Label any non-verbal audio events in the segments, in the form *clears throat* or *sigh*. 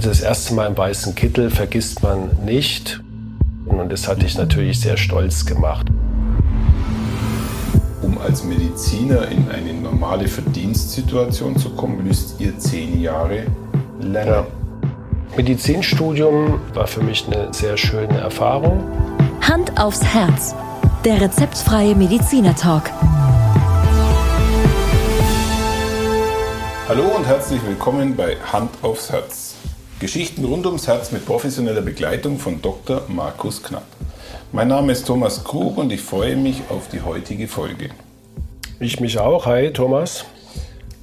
Also das erste Mal im weißen Kittel vergisst man nicht. Und das hat dich natürlich sehr stolz gemacht. Um als Mediziner in eine normale Verdienstsituation zu kommen, müsst ihr zehn Jahre lernen. Ja. Medizinstudium war für mich eine sehr schöne Erfahrung. Hand aufs Herz. Der rezeptfreie Mediziner Talk. Hallo und herzlich willkommen bei Hand aufs Herz. Geschichten rund ums Herz mit professioneller Begleitung von Dr. Markus Knapp. Mein Name ist Thomas Krug und ich freue mich auf die heutige Folge. Ich mich auch. Hi, Thomas.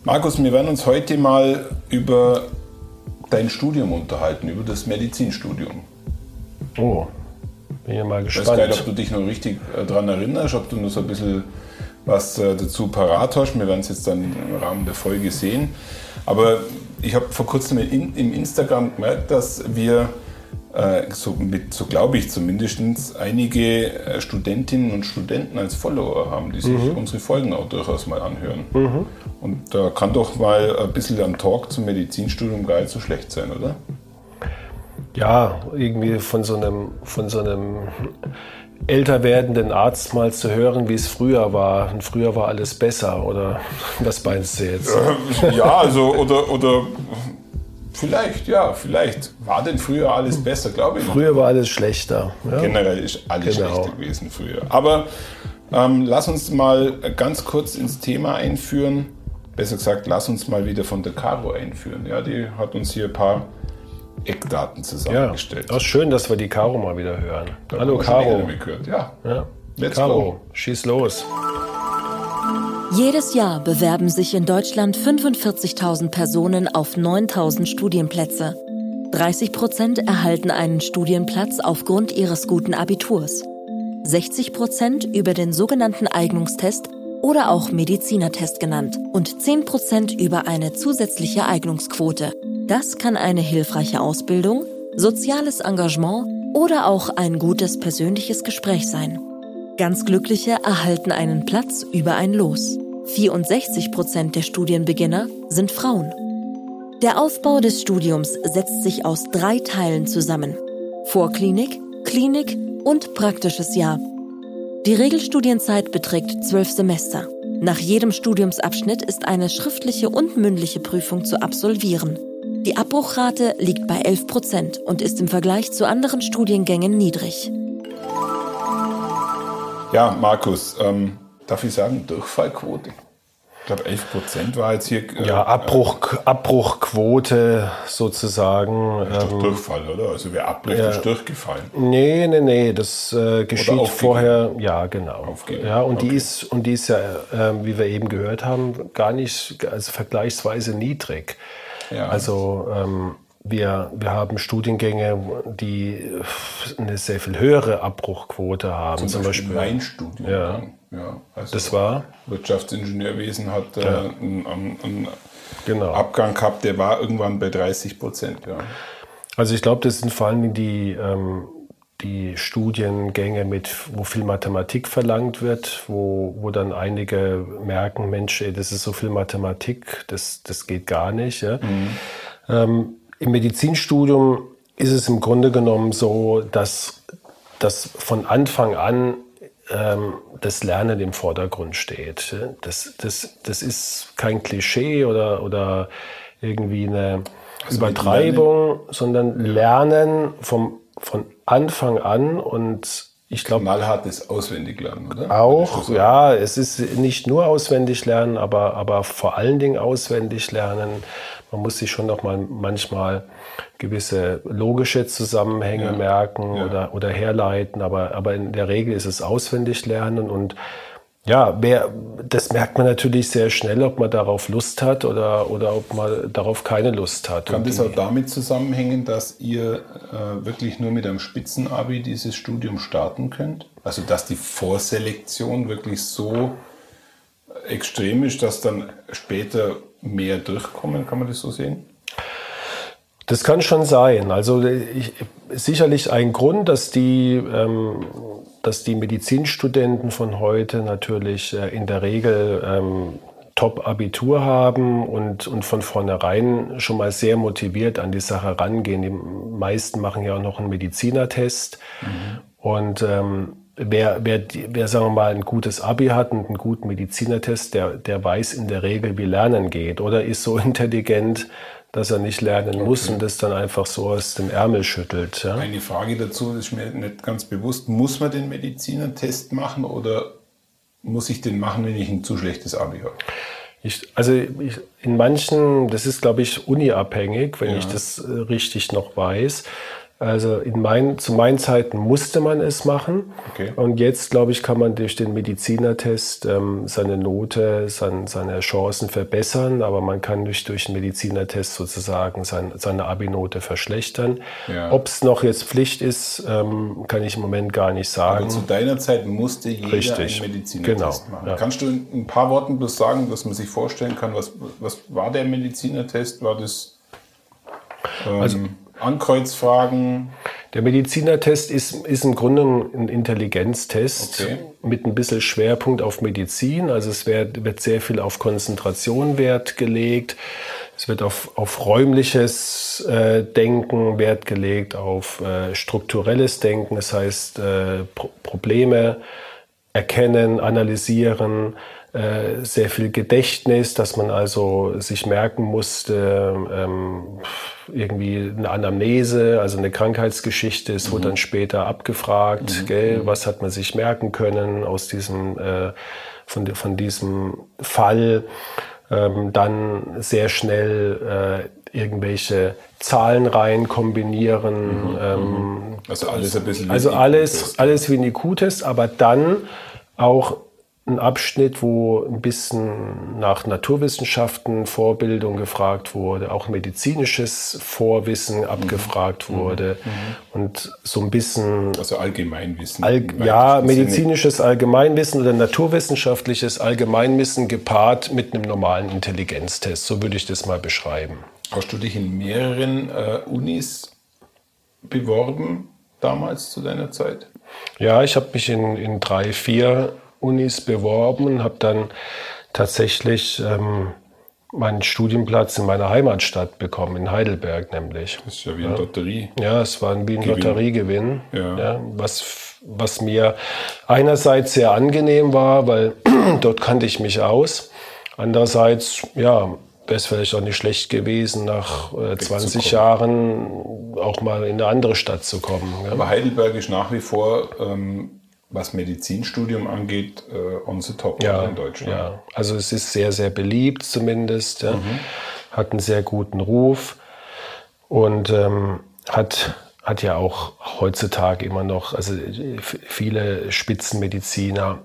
Markus, wir werden uns heute mal über dein Studium unterhalten, über das Medizinstudium. Oh, bin ja mal gespannt. Ich weiß nicht, ob du dich noch richtig äh, daran erinnerst, ob du noch so ein bisschen was äh, dazu parat hast. Wir werden es jetzt dann im Rahmen der Folge sehen. Aber ich habe vor kurzem in, im Instagram gemerkt, dass wir, äh, so, so glaube ich zumindest, einige äh, Studentinnen und Studenten als Follower haben, die sich mhm. unsere Folgen auch durchaus mal anhören. Mhm. Und da kann doch mal ein bisschen ein Talk zum Medizinstudium gar nicht so schlecht sein, oder? Ja, irgendwie von so einem, von so einem älter werdenden Arzt mal zu hören, wie es früher war. Und früher war alles besser, oder *laughs* was meinst du jetzt? Ja, also, oder, oder vielleicht, ja, vielleicht. War denn früher alles besser, glaube ich. Früher war alles schlechter. Ja? Generell ist alles genau. schlechter gewesen früher. Aber ähm, lass uns mal ganz kurz ins Thema einführen. Besser gesagt, lass uns mal wieder von der Caro einführen. Ja, die hat uns hier ein paar Eckdaten zusammengestellt. Ja, auch schön, dass wir die Caro mal wieder hören. Da Hallo Caro. Ja. ja. Let's Caro, go. schieß los. Jedes Jahr bewerben sich in Deutschland 45.000 Personen auf 9.000 Studienplätze. 30 Prozent erhalten einen Studienplatz aufgrund ihres guten Abiturs. 60 Prozent über den sogenannten Eignungstest oder auch Medizinertest genannt und 10 Prozent über eine zusätzliche Eignungsquote. Das kann eine hilfreiche Ausbildung, soziales Engagement oder auch ein gutes persönliches Gespräch sein. Ganz Glückliche erhalten einen Platz über ein Los. 64 Prozent der Studienbeginner sind Frauen. Der Aufbau des Studiums setzt sich aus drei Teilen zusammen. Vorklinik, Klinik und praktisches Jahr. Die Regelstudienzeit beträgt zwölf Semester. Nach jedem Studiumsabschnitt ist eine schriftliche und mündliche Prüfung zu absolvieren. Die Abbruchrate liegt bei 11 Prozent und ist im Vergleich zu anderen Studiengängen niedrig. Ja, Markus, ähm, darf ich sagen, Durchfallquote? Ich glaube, 11 Prozent war jetzt hier. Äh, ja, Abbruch, Abbruchquote sozusagen. Das ist ähm, Durchfall, oder? Also wer abbricht, ja, ist durchgefallen. Nee, nee, nee, das äh, geschieht vorher. Ja, genau. Aufgeben. Ja, und, okay. die ist, und die ist ja, äh, wie wir eben gehört haben, gar nicht, also vergleichsweise niedrig. Ja. Also ähm, wir, wir haben Studiengänge, die eine sehr viel höhere Abbruchquote haben. Zum, zum Beispiel, Beispiel mein Studium. Ja. ja also das war? Wirtschaftsingenieurwesen hat ja. äh, einen, einen genau. Abgang gehabt, der war irgendwann bei 30 Prozent. Ja. Also ich glaube, das sind vor allem die, ähm, die Studiengänge, mit, wo viel Mathematik verlangt wird, wo, wo dann einige merken, Mensch, ey, das ist so viel Mathematik, das, das geht gar nicht. Ja? Mhm. Ähm, Im Medizinstudium ist es im Grunde genommen so, dass, dass von Anfang an ähm, das Lernen im Vordergrund steht. Das, das, das ist kein Klischee oder, oder irgendwie eine also Übertreibung, sondern Lernen vom von Anfang an und ich glaube. Knallhartes Auswendiglernen, oder? Auch, ja, es ist nicht nur auswendig lernen, aber, aber vor allen Dingen auswendig lernen. Man muss sich schon noch mal manchmal gewisse logische Zusammenhänge ja. merken ja. Oder, oder herleiten, aber, aber in der Regel ist es auswendig lernen und ja, wer, das merkt man natürlich sehr schnell, ob man darauf Lust hat oder, oder ob man darauf keine Lust hat. Kann das auch damit zusammenhängen, dass ihr äh, wirklich nur mit einem Spitzenabi dieses Studium starten könnt? Also dass die Vorselektion wirklich so extrem ist, dass dann später mehr durchkommen, kann man das so sehen? Das kann schon sein. Also ich, sicherlich ein Grund, dass die, ähm, dass die Medizinstudenten von heute natürlich äh, in der Regel ähm, Top-Abitur haben und, und von vornherein schon mal sehr motiviert an die Sache rangehen. Die meisten machen ja auch noch einen Medizinertest. Mhm. Und ähm, wer, wer, wer, sagen wir mal, ein gutes Abi hat und einen guten Medizinertest, der, der weiß in der Regel, wie Lernen geht oder ist so *laughs* intelligent, dass er nicht lernen okay. muss und das dann einfach so aus dem Ärmel schüttelt. Ja? Eine Frage dazu ist mir nicht ganz bewusst. Muss man den Medizinertest machen oder muss ich den machen, wenn ich ein zu schlechtes Abi habe? Ich, also ich, in manchen, das ist glaube ich uniabhängig, wenn ja. ich das äh, richtig noch weiß. Also in mein, zu meinen Zeiten musste man es machen. Okay. Und jetzt, glaube ich, kann man durch den Medizinertest ähm, seine Note, sein, seine Chancen verbessern. Aber man kann durch, durch den Medizinertest sozusagen sein, seine Abi-Note verschlechtern. Ja. Ob es noch jetzt Pflicht ist, ähm, kann ich im Moment gar nicht sagen. Aber zu deiner Zeit musste jeder Richtig. einen Medizinertest genau. machen. Ja. Kannst du in ein paar Worten bloß sagen, dass man sich vorstellen kann, was, was war der Medizinertest? War das... Ähm, also, Ankreuzfragen. Der Medizinertest ist, ist im Grunde ein Intelligenztest okay. mit ein bisschen Schwerpunkt auf Medizin. Also es wird, wird sehr viel auf Konzentration Wert gelegt. Es wird auf, auf räumliches äh, Denken Wert gelegt, auf äh, strukturelles Denken, das heißt äh, Pro Probleme erkennen, analysieren, äh, sehr viel Gedächtnis, dass man also sich merken musste, ähm, irgendwie eine Anamnese, also eine Krankheitsgeschichte, es mhm. wurde dann später abgefragt, mhm. gell, mhm. was hat man sich merken können aus diesem, äh, von, von diesem Fall. Ähm, dann sehr schnell äh, irgendwelche Zahlenreihen kombinieren. Mhm. Ähm, mhm. also alles ein bisschen. Also alles, alles wie ein IQ-Test, aber dann auch ein Abschnitt, wo ein bisschen nach Naturwissenschaften Vorbildung gefragt wurde, auch medizinisches Vorwissen abgefragt mhm. wurde mhm. und so ein bisschen. Also Allgemeinwissen. All, ja, medizinisches Sinne. Allgemeinwissen oder naturwissenschaftliches Allgemeinwissen gepaart mit einem normalen Intelligenztest. So würde ich das mal beschreiben. Hast du dich in mehreren äh, Unis beworben damals zu deiner Zeit? Ja, ich habe mich in, in drei, vier Unis beworben, habe dann tatsächlich ähm, meinen Studienplatz in meiner Heimatstadt bekommen, in Heidelberg nämlich. Das ist ja wie ein ja. Lotterie. Ja, es war wie ein Gewinn. Lotteriegewinn. Ja. ja. was, was mir einerseits sehr angenehm war, weil *clears throat* dort kannte ich mich aus. Andererseits, ja, wäre es vielleicht auch nicht schlecht gewesen, nach äh, 20 Jahren auch mal in eine andere Stadt zu kommen. Ja. Aber Heidelberg ist nach wie vor ähm, was Medizinstudium angeht, äh, on the top ja, in Deutschland. Ja, also es ist sehr, sehr beliebt zumindest, ja. mhm. hat einen sehr guten Ruf und ähm, hat, hat ja auch heutzutage immer noch, also viele Spitzenmediziner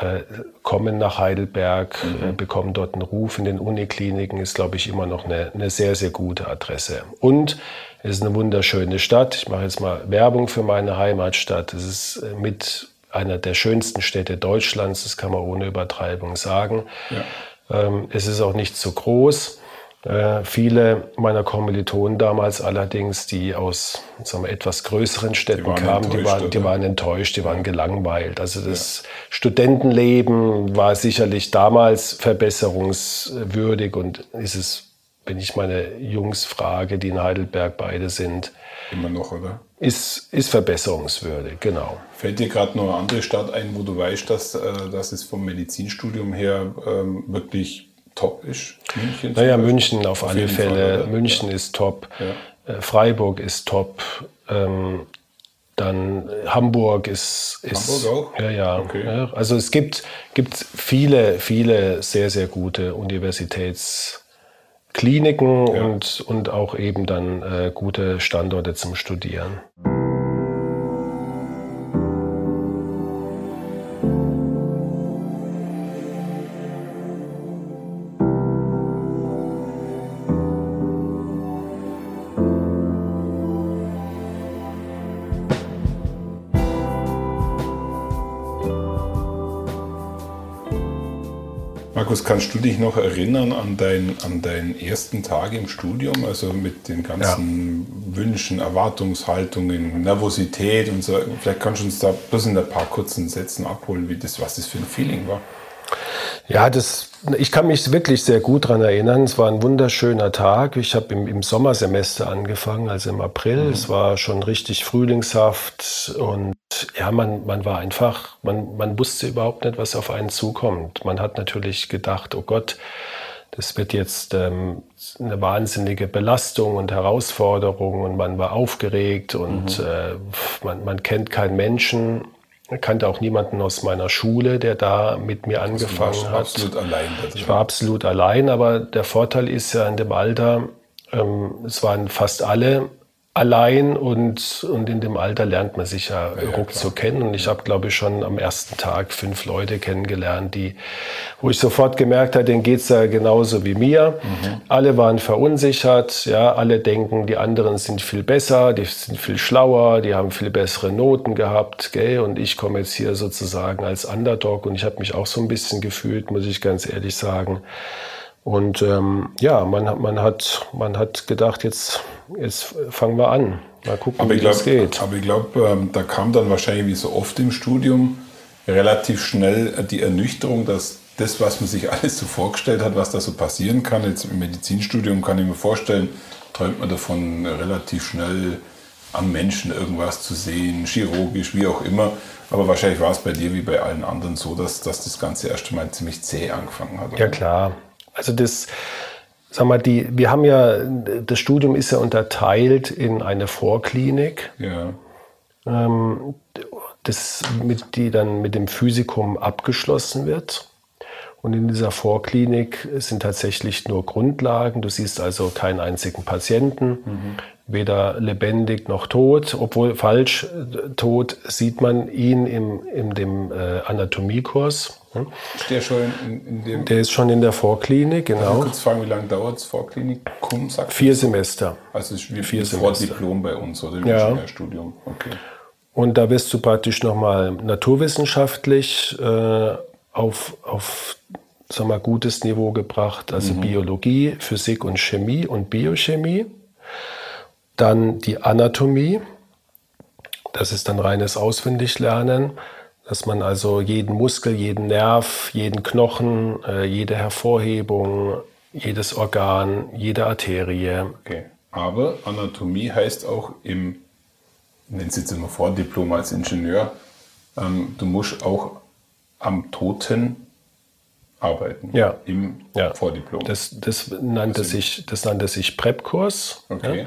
äh, kommen nach Heidelberg, mhm. äh, bekommen dort einen Ruf in den Unikliniken, ist, glaube ich, immer noch eine, eine sehr, sehr gute Adresse. Und es ist eine wunderschöne Stadt. Ich mache jetzt mal Werbung für meine Heimatstadt. Es ist äh, mit einer der schönsten Städte Deutschlands, das kann man ohne Übertreibung sagen. Ja. Ähm, es ist auch nicht zu groß. Äh, viele meiner Kommilitonen damals allerdings, die aus sagen wir, etwas größeren Städten die kamen, die waren, die waren enttäuscht, die waren gelangweilt. Also das ja. Studentenleben war sicherlich damals verbesserungswürdig und ist es, wenn ich meine Jungs frage, die in Heidelberg beide sind, immer noch, oder? ist, ist verbesserungswürdig, genau. Fällt dir gerade noch eine andere Stadt ein, wo du weißt, dass, äh, dass es vom Medizinstudium her ähm, wirklich top ist? München? Naja, München auf, auf alle Fälle. Fall, München ja. ist top. Ja. Äh, Freiburg ist top. Ähm, dann Hamburg ist, ist Hamburg auch? Ja, ja. Okay. ja. Also es gibt, gibt viele, viele sehr, sehr gute Universitäts- Kliniken ja. und, und auch eben dann äh, gute Standorte zum Studieren. Markus, kannst du dich noch erinnern an, dein, an deinen ersten Tag im Studium, also mit den ganzen ja. Wünschen, Erwartungshaltungen, Nervosität und so? Vielleicht kannst du uns da bloß in ein paar kurzen Sätzen abholen, wie das, was das für ein Feeling war. Ja, das, ich kann mich wirklich sehr gut daran erinnern. Es war ein wunderschöner Tag. Ich habe im, im, Sommersemester angefangen, also im April. Mhm. Es war schon richtig frühlingshaft und ja, man, man war einfach, man, man wusste überhaupt nicht, was auf einen zukommt. Man hat natürlich gedacht, oh Gott, das wird jetzt ähm, eine wahnsinnige Belastung und Herausforderung und man war aufgeregt und mhm. äh, man, man kennt keinen Menschen kannte auch niemanden aus meiner Schule, der da mit mir angefangen also du hat. Absolut allein. Ich war absolut allein, aber der Vorteil ist ja in dem Alter, ähm, es waren fast alle allein und, und in dem Alter lernt man sich ja, ja ruckzuck kennen. Und ich habe, glaube ich, schon am ersten Tag fünf Leute kennengelernt, die, wo ich sofort gemerkt habe, denen geht's ja genauso wie mir. Mhm. Alle waren verunsichert, ja, alle denken, die anderen sind viel besser, die sind viel schlauer, die haben viel bessere Noten gehabt, gell? Und ich komme jetzt hier sozusagen als Underdog und ich habe mich auch so ein bisschen gefühlt, muss ich ganz ehrlich sagen. Und ähm, ja, man, man, hat, man hat gedacht, jetzt, jetzt fangen wir an. Mal gucken, aber wie glaub, das geht. Aber ich glaube, ähm, da kam dann wahrscheinlich wie so oft im Studium relativ schnell die Ernüchterung, dass das, was man sich *laughs* alles so vorgestellt hat, was da so passieren kann, jetzt im Medizinstudium kann ich mir vorstellen, träumt man davon relativ schnell am Menschen irgendwas zu sehen, chirurgisch, wie auch immer. Aber wahrscheinlich war es bei dir wie bei allen anderen so, dass, dass das Ganze erst einmal ziemlich zäh angefangen hat. Oder? Ja klar, also das, sag mal, die, wir haben ja, das Studium ist ja unterteilt in eine Vorklinik. Ja. Ähm, das mit, die dann mit dem Physikum abgeschlossen wird. Und in dieser Vorklinik sind tatsächlich nur Grundlagen. Du siehst also keinen einzigen Patienten, mhm. Weder lebendig noch tot. Obwohl falsch, tot sieht man ihn im, in dem äh, Anatomiekurs. Hm? Ist der schon in, in, dem? Der ist schon in der Vorklinik, genau. Kurz fragen, wie lange dauert das Vorklinikum? Sagt Vier Semester. Also es ist wie Vier Vordiplom bei uns oder im ja. Ingenieurstudium. Okay. Und da wirst du praktisch nochmal naturwissenschaftlich äh, auf, auf sag mal, gutes Niveau gebracht, also mhm. Biologie, Physik und Chemie und Biochemie. Dann die Anatomie, das ist dann reines Auswendiglernen dass man also jeden Muskel, jeden Nerv, jeden Knochen, äh, jede Hervorhebung, jedes Organ, jede Arterie. Okay. Aber Anatomie heißt auch im, nennen Sie jetzt immer Vordiplom als Ingenieur, ähm, du musst auch am Toten arbeiten. Ja. Im ja. Vordiplom. Das, das, nannte also, sich, das nannte sich Prep-Kurs. Okay. Ja.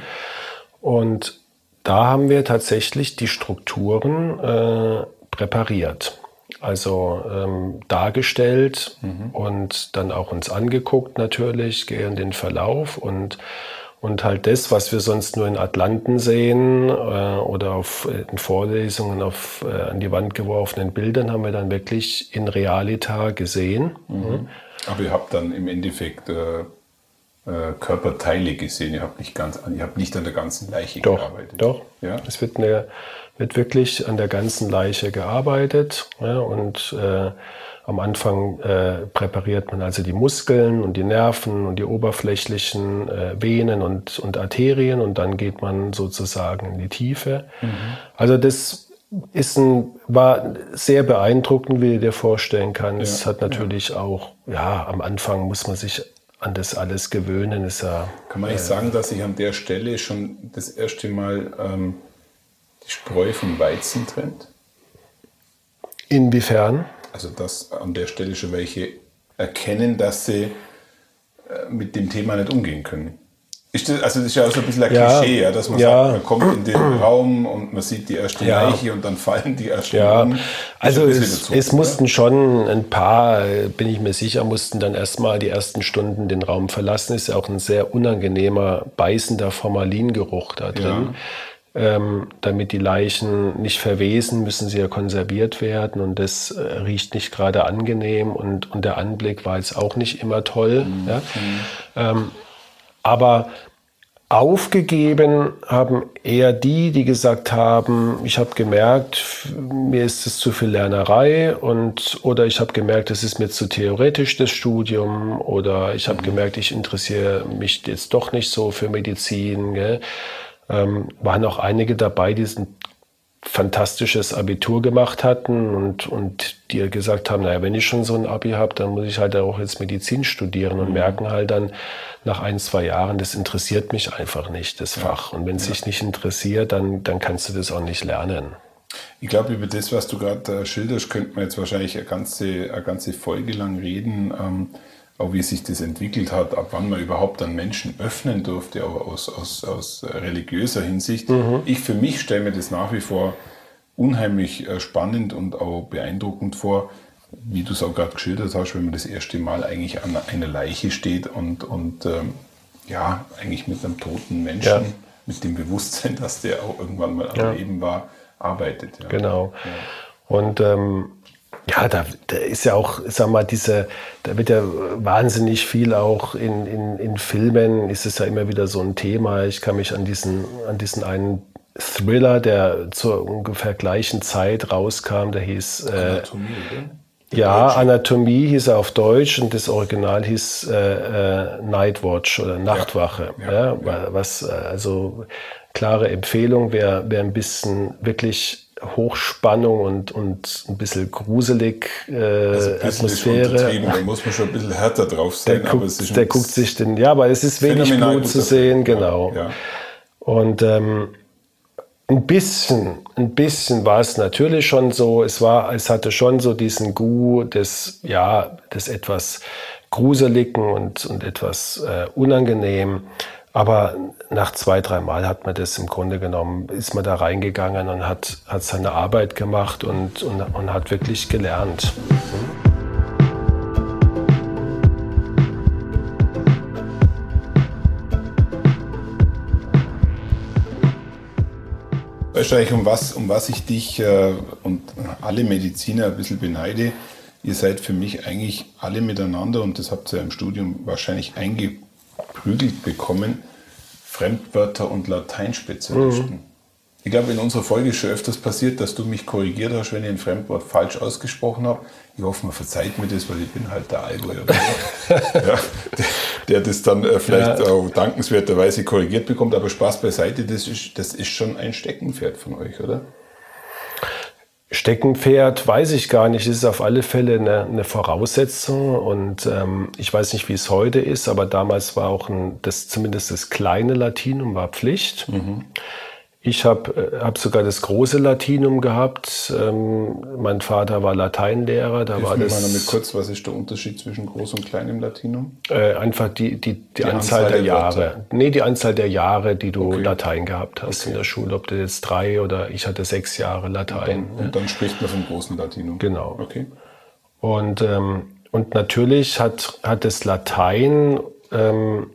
Und da haben wir tatsächlich die Strukturen äh, präpariert. Also ähm, dargestellt mhm. und dann auch uns angeguckt natürlich, gehen den Verlauf und, und halt das, was wir sonst nur in Atlanten sehen äh, oder auf, in Vorlesungen auf äh, an die Wand geworfenen Bildern, haben wir dann wirklich in Realita gesehen. Mhm. Mhm. Aber ihr habt dann im Endeffekt äh, äh Körperteile gesehen, ihr habt nicht, ganz, ihr habt nicht an der ganzen Leiche doch, gearbeitet. Doch, ja? es wird eine wird wirklich an der ganzen Leiche gearbeitet ja, und äh, am Anfang äh, präpariert man also die Muskeln und die Nerven und die oberflächlichen äh, Venen und, und Arterien und dann geht man sozusagen in die Tiefe. Mhm. Also das ist ein, war sehr beeindruckend, wie du dir vorstellen kannst. Ja, hat natürlich ja. auch, ja, am Anfang muss man sich an das alles gewöhnen. Ist ja, Kann man nicht äh, sagen, dass ich an der Stelle schon das erste Mal ähm, die Spreu vom Weizen trennt? Inwiefern? Also, dass an der Stelle schon welche erkennen, dass sie äh, mit dem Thema nicht umgehen können. Ist das, also das ist ja auch so ein bisschen ein ja, Klischee, ja, dass man ja. sagt, man kommt in den *clears throat* Raum und man sieht die erste ja. Leiche und dann fallen die ersten ja. um. Also es, bezogen, es mussten schon ein paar, bin ich mir sicher, mussten dann erstmal die ersten Stunden den Raum verlassen. Ist ja auch ein sehr unangenehmer, beißender Formalingeruch da drin. Ähm, damit die Leichen nicht verwesen, müssen sie ja konserviert werden und das äh, riecht nicht gerade angenehm und, und der Anblick war jetzt auch nicht immer toll. Mhm. Ja? Ähm, aber aufgegeben haben eher die, die gesagt haben, ich habe gemerkt, mir ist es zu viel Lernerei und oder ich habe gemerkt, es ist mir zu theoretisch das Studium oder ich habe mhm. gemerkt, ich interessiere mich jetzt doch nicht so für Medizin. Gell? ähm, waren auch einige dabei, die ein fantastisches Abitur gemacht hatten und, und die gesagt haben, naja, wenn ich schon so ein Abi habe, dann muss ich halt auch jetzt Medizin studieren und mhm. merken halt dann nach ein, zwei Jahren, das interessiert mich einfach nicht, das Fach. Und wenn es ja. dich nicht interessiert, dann, dann kannst du das auch nicht lernen. Ich glaube, über das, was du gerade äh, schilderst, könnte man jetzt wahrscheinlich eine ganze, eine ganze Folge lang reden. Ähm, auch wie sich das entwickelt hat, ab wann man überhaupt an Menschen öffnen durfte, auch aus, aus, aus religiöser Hinsicht. Mhm. Ich für mich stelle mir das nach wie vor unheimlich äh, spannend und auch beeindruckend vor, wie du es auch gerade geschildert hast, wenn man das erste Mal eigentlich an einer Leiche steht und, und ähm, ja, eigentlich mit einem toten Menschen, ja. mit dem Bewusstsein, dass der auch irgendwann mal am ja. Leben war, arbeitet. Ja. Genau. Und ähm, ja, da, da, ist ja auch, sag mal, diese, da wird ja wahnsinnig viel auch in, in, in Filmen, ist es ja immer wieder so ein Thema. Ich kann mich an diesen, an diesen einen Thriller, der zur ungefähr gleichen Zeit rauskam, der hieß äh, Anatomie, ja, Anatomie hieß er auf Deutsch und das Original hieß äh, äh, Nightwatch oder Nachtwache. Ja, ja, ja, Was äh, also klare Empfehlung, wer, wer ein bisschen wirklich Hochspannung und, und ein bisschen gruselig äh, also ein Atmosphäre. Da muss man schon ein bisschen härter drauf sein. Der, guckt, der guckt sich den, ja, aber es ist wenig Blut zu sehen, genau. Ja. Und ähm, ein bisschen, ein bisschen war es natürlich schon so. Es war, es hatte schon so diesen Gu des, ja, des etwas gruseligen und, und etwas äh, unangenehm. Aber nach zwei, drei Mal hat man das im Grunde genommen, ist man da reingegangen und hat, hat seine Arbeit gemacht und, und, und hat wirklich gelernt. Eigentlich, um was, um was ich dich äh, und alle Mediziner ein bisschen beneide? Ihr seid für mich eigentlich alle miteinander, und das habt ihr im Studium wahrscheinlich eingebaut geprügelt bekommen, Fremdwörter und Lateinspezialisten. Mhm. Ich glaube, in unserer Folge ist schon öfters passiert, dass du mich korrigiert hast, wenn ich ein Fremdwort falsch ausgesprochen habe. Ich hoffe, man verzeiht mir das, weil ich bin halt der Allgäuer, *laughs* ja, der, der, das dann äh, vielleicht ja. auch dankenswerterweise korrigiert bekommt. Aber Spaß beiseite, das ist, das ist schon ein Steckenpferd von euch, oder? Steckenpferd weiß ich gar nicht. Ist auf alle Fälle eine, eine Voraussetzung und ähm, ich weiß nicht, wie es heute ist, aber damals war auch ein, das, zumindest das kleine Latinum war Pflicht. Mhm. Ich habe äh, hab sogar das große Latinum gehabt. Ähm, mein Vater war Lateinlehrer. Da Hilf war mir das, mal damit kurz, was ist der Unterschied zwischen groß und kleinem Latinum? Äh, einfach die, die, die, die Anzahl, Anzahl, der, Jahre. Wörter. Nee, die Anzahl der Jahre, die du okay. Latein gehabt hast okay. in der Schule. Ob du jetzt drei oder ich hatte sechs Jahre Latein. Und dann, und dann spricht man vom großen Latinum. Genau. Okay. Und, ähm, und natürlich hat, hat das Latein ähm,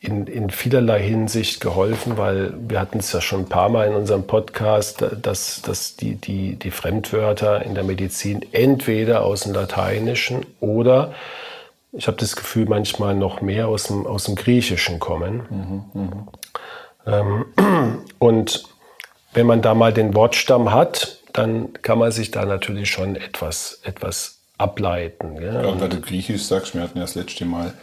in, in vielerlei Hinsicht geholfen, weil wir hatten es ja schon ein paar Mal in unserem Podcast, dass, dass die, die, die Fremdwörter in der Medizin entweder aus dem Lateinischen oder ich habe das Gefühl, manchmal noch mehr aus dem, aus dem Griechischen kommen. Mhm, mh. ähm, und wenn man da mal den Wortstamm hat, dann kann man sich da natürlich schon etwas, etwas ableiten. Ja, ja weil du Griechisch sagst, wir hatten ja das letzte Mal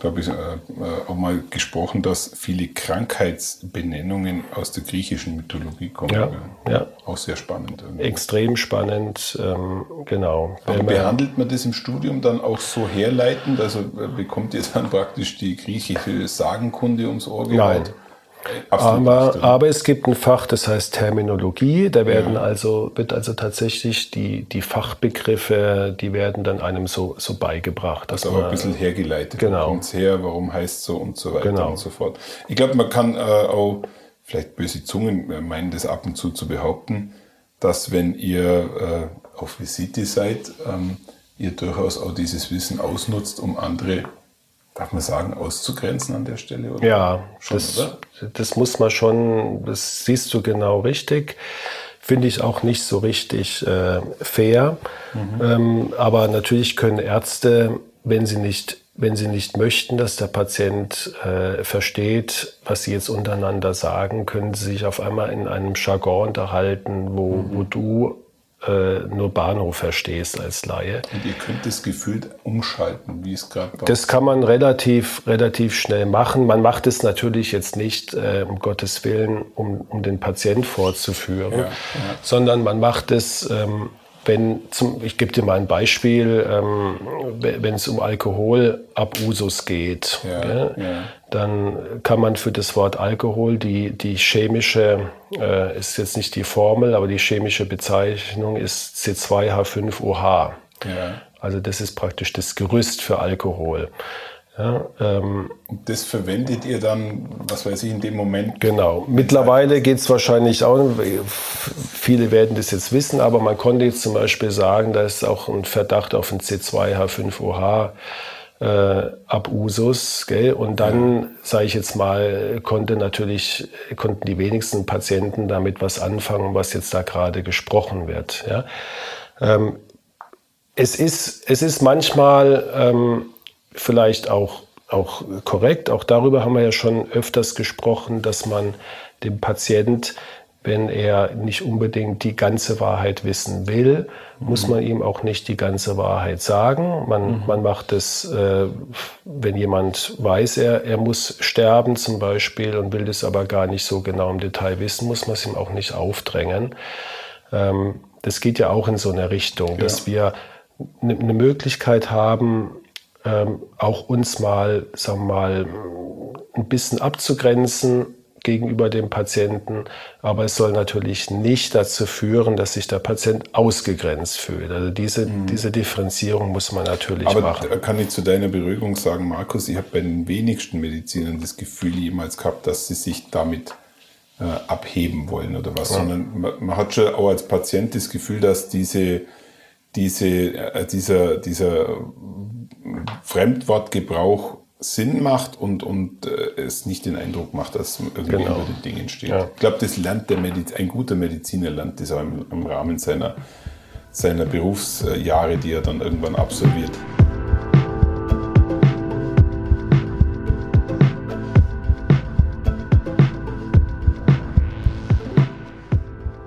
glaube ich, äh, äh, auch mal gesprochen, dass viele Krankheitsbenennungen aus der griechischen Mythologie kommen. Ja, ja. Auch sehr spannend. Irgendwie. Extrem spannend, ähm, genau. Aber behandelt man das im Studium dann auch so herleitend? Also äh, bekommt ihr dann *laughs* praktisch die griechische Sagenkunde ums Ohr gehauen? Nein. Aber, aber, es gibt ein Fach, das heißt Terminologie. Da werden ja. also, wird also tatsächlich die, die Fachbegriffe, die werden dann einem so, so beigebracht. Dass also man, ein bisschen hergeleitet. Genau. Worum her, warum heißt so und so weiter genau. und so fort. Ich glaube, man kann äh, auch, vielleicht böse Zungen äh, meinen das ab und zu zu behaupten, dass wenn ihr äh, auf Visite seid, ähm, ihr durchaus auch dieses Wissen ausnutzt, um andere darf man sagen, auszugrenzen an der Stelle? Oder? Ja, schon, das, oder? das muss man schon, das siehst du genau richtig. Finde ich auch nicht so richtig äh, fair. Mhm. Ähm, aber natürlich können Ärzte, wenn sie nicht wenn sie nicht möchten, dass der Patient äh, versteht, was sie jetzt untereinander sagen, können sie sich auf einmal in einem Jargon unterhalten, wo, mhm. wo du äh, nur Bahnhof verstehst als Laie. Und ihr könnt das gefühlt umschalten, wie es gerade war. Das kann man relativ, relativ schnell machen. Man macht es natürlich jetzt nicht, äh, um Gottes Willen, um, um den Patient vorzuführen, ja, ja. sondern man macht es, ähm, wenn zum, ich gebe dir mal ein Beispiel, ähm, wenn es um Alkoholabusus geht, Ja, ja, dann kann man für das Wort Alkohol die, die chemische, äh, ist jetzt nicht die Formel, aber die chemische Bezeichnung ist C2H5OH. Ja. Also das ist praktisch das Gerüst für Alkohol. Ja, ähm, das verwendet ihr dann, was weiß ich, in dem Moment. Genau. Mittlerweile geht es wahrscheinlich auch, viele werden das jetzt wissen, aber man konnte jetzt zum Beispiel sagen, da ist auch ein Verdacht auf ein C2H5OH äh, Abusus. Gell? Und dann, sage ich jetzt mal, konnte natürlich, konnten die wenigsten Patienten damit was anfangen, was jetzt da gerade gesprochen wird. Ja? Ähm, es, ist, es ist manchmal ähm, vielleicht auch, auch korrekt, auch darüber haben wir ja schon öfters gesprochen, dass man dem Patient, wenn er nicht unbedingt die ganze Wahrheit wissen will, muss man ihm auch nicht die ganze Wahrheit sagen. Man, man macht es, äh, wenn jemand weiß, er, er muss sterben zum Beispiel und will das aber gar nicht so genau im Detail wissen, muss man es ihm auch nicht aufdrängen. Ähm, das geht ja auch in so eine Richtung, dass wir eine ne Möglichkeit haben, ähm, auch uns mal, sagen wir mal, ein bisschen abzugrenzen gegenüber dem Patienten. Aber es soll natürlich nicht dazu führen, dass sich der Patient ausgegrenzt fühlt. Also diese, diese Differenzierung muss man natürlich Aber machen. da kann ich zu deiner Beruhigung sagen, Markus, ich habe bei den wenigsten Medizinern das Gefühl jemals gehabt, dass sie sich damit äh, abheben wollen oder was, sondern man, man hat schon auch als Patient das Gefühl, dass diese, diese, äh, dieser, dieser Fremdwortgebrauch Sinn macht und, und äh, es nicht den Eindruck macht, dass irgendwie Genau. über den Dingen steht. Ja. Ich glaube, das lernt der Mediz ein guter Mediziner lernt das auch im, im Rahmen seiner, seiner Berufsjahre, die er dann irgendwann absolviert.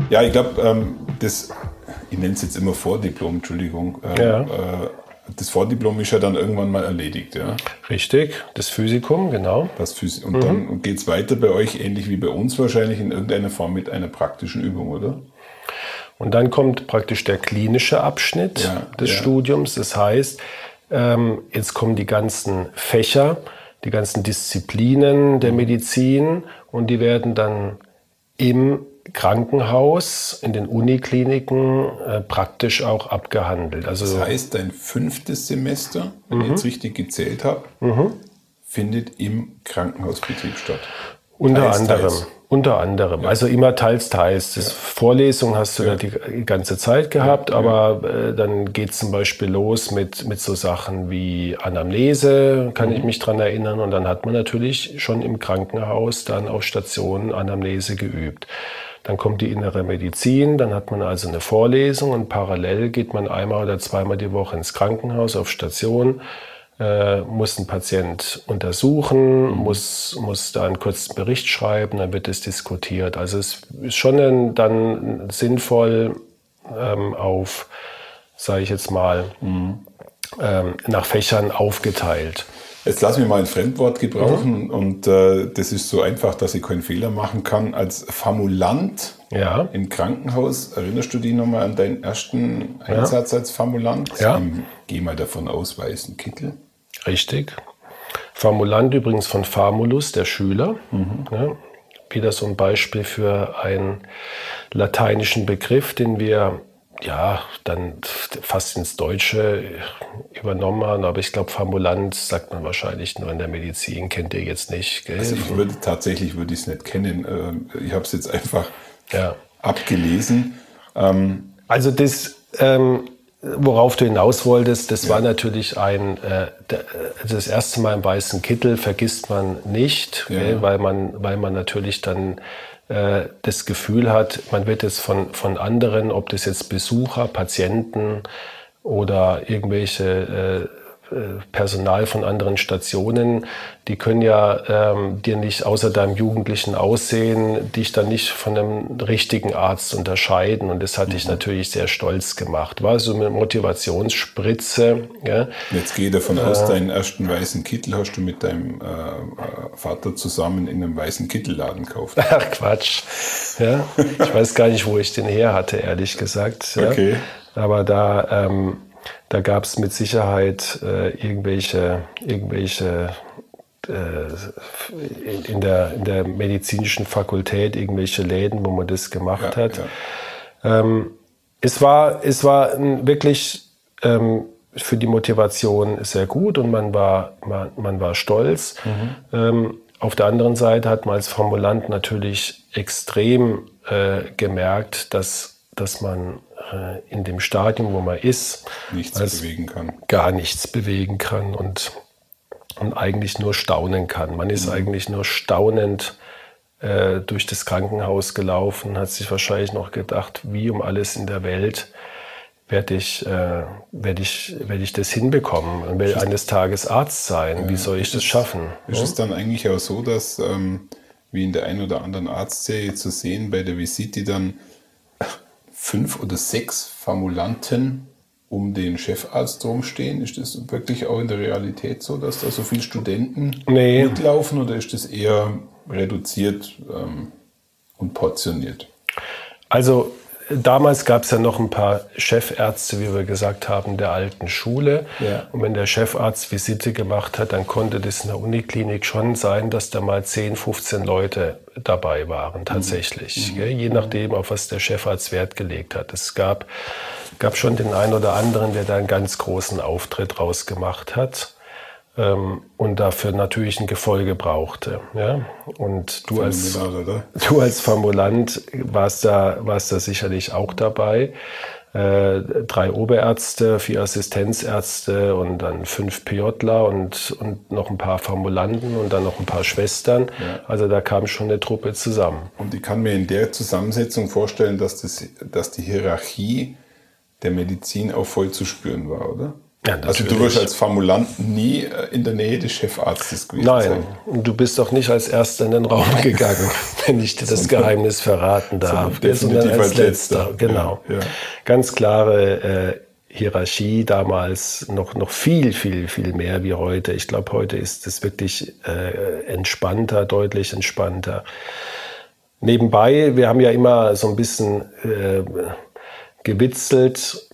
Ja, ich glaube, ähm, das, ich nenne es jetzt immer Vordiplom, Entschuldigung. Ähm, Ja. äh, das Vordiplom ist ja dann irgendwann mal erledigt, ja. Richtig, das Physikum, genau. Das Physi und dann geht es weiter bei euch, ähnlich wie bei uns wahrscheinlich, in irgendeiner Form mit einer praktischen Übung, oder? Und dann kommt praktisch der klinische Abschnitt Ja, des ja. Studiums. Das heißt, ähm, jetzt kommen die ganzen Fächer, die ganzen Disziplinen der Medizin und die werden dann im Krankenhaus, in den Unikliniken äh, praktisch auch abgehandelt. Also Das heißt, dein fünftes Semester, wenn ich jetzt richtig gezählt habe, findet im Krankenhausbetrieb statt. Unter Teils, anderem. teils. Unter anderem. Also immer teils, teils. Das Vorlesung hast du ja. die ganze Zeit gehabt, aber äh, dann geht es zum Beispiel los mit, mit so Sachen wie Anamnese, kann ich mich dran erinnern. Und dann hat man natürlich schon im Krankenhaus dann auf Stationen Anamnese geübt. Dann kommt die innere Medizin, dann hat man also eine Vorlesung und parallel geht man einmal oder zweimal die Woche ins Krankenhaus auf Station äh, muss ein Patient untersuchen, muss, muss da einen kurzen Bericht schreiben, dann wird es diskutiert. Also es ist schon dann sinnvoll ähm, auf, sage ich jetzt mal, ähm, nach Fächern aufgeteilt. Jetzt lass mich mal ein Fremdwort gebrauchen und äh, das ist so einfach, dass ich keinen Fehler machen kann. Als Formulant Ja. im Krankenhaus, erinnerst du dich nochmal an deinen ersten Einsatz als Formulant? Ja. Im, geh mal davon aus, weißen Kittel. Richtig. Formulant übrigens von Famulus, der Schüler. Ja, wieder so ein Beispiel für einen lateinischen Begriff, den wir ja dann fast ins Deutsche übernommen haben. Aber ich glaube, Formulant sagt man wahrscheinlich nur in der Medizin, kennt ihr jetzt nicht. Gell? Also ich würde tatsächlich würde ich es nicht kennen. Äh, Ich habe es jetzt einfach Ja. abgelesen. Also das, ähm, worauf du hinaus wolltest, das war natürlich ein, äh, also das erste Mal im weißen Kittel vergisst man nicht, Ja. gell, weil man, weil man natürlich dann äh, das Gefühl hat, man wird jetzt von, von anderen, ob das jetzt Besucher, Patienten oder irgendwelche äh, äh, Personal von anderen Stationen, die können ja ähm, dir nicht außer deinem jugendlichen Aussehen dich dann nicht von einem richtigen Arzt unterscheiden. Und das hat dich natürlich sehr stolz gemacht. War so eine Motivationsspritze. Ja? Jetzt gehe ich davon aus, deinen ersten weißen Kittel hast du mit deinem äh, äh, Vater zusammen in einem weißen Kittelladen gekauft. Ach Quatsch. Ja? Ich weiß gar nicht, wo ich den her hatte, ehrlich gesagt. Ja? Okay. Aber da, ähm, da gab es mit Sicherheit äh, irgendwelche, irgendwelche äh, in, der, in der medizinischen Fakultät irgendwelche Läden, wo man das gemacht ja, hat. Ja. Ähm, es war, es war wirklich ähm, für die Motivation sehr gut und man war, man, man war stolz. Mhm. Ähm, auf der anderen Seite hat man als Formulant natürlich extrem äh, gemerkt, dass, dass man äh, in dem Stadium, wo man ist, nichts bewegen kann. Gar nichts bewegen kann und, und eigentlich nur staunen kann. Man ist mhm. eigentlich nur staunend äh, durch das Krankenhaus gelaufen, hat sich wahrscheinlich noch gedacht, wie um alles in der Welt werde ich, äh, werd ich, werd ich das hinbekommen und will eines Tages Arzt sein. Wie soll ich das schaffen? Ist es dann eigentlich auch so, dass, ähm, wie in der einen oder anderen Arztserie zu sehen, bei der Visite dann fünf oder sechs Formulanten um den Chefarzt rumstehen? Ist das wirklich auch in der Realität so, dass da so viele Studenten nee. mitlaufen oder ist das eher reduziert ähm, und portioniert? Also damals gab es ja noch ein paar Chefärzte, wie wir gesagt haben, der alten Schule. Ja. Und wenn der Chefarzt Visite gemacht hat, dann konnte das in der Uniklinik schon sein, dass da mal 10, 15 Leute dabei waren, tatsächlich. Mhm. Je nachdem, auf was der Chefarzt Wert gelegt hat. Es gab, gab schon den einen oder anderen, der da einen ganz großen Auftritt rausgemacht hat ähm, und dafür natürlich ein Gefolge brauchte. Ja? Und du als, du als Formulant warst da, warst da sicherlich auch dabei. Äh, drei Oberärzte, vier Assistenzärzte und dann fünf PJler und, und noch ein paar Formulanten und dann noch ein paar Schwestern. Ja. Also da kam schon eine Truppe zusammen. Und ich kann mir in der Zusammensetzung vorstellen, dass, das, dass die Hierarchie der Medizin auch voll zu spüren war, oder? Ja, also du wirst als Formulant nie äh, in der Nähe des Chefarztes gewesen Nein, sein. und du bist doch nicht als Erster in den Raum *laughs* gegangen, wenn ich dir das Geheimnis verraten darf. Sondern als, als Letzter. Letzter. Genau. Ja, ja. Ganz klare äh, Hierarchie damals noch, noch viel, viel, viel mehr wie heute. Ich glaube, heute ist es wirklich äh, entspannter, deutlich entspannter. Nebenbei, wir haben ja immer so ein bisschen äh, gewitzelt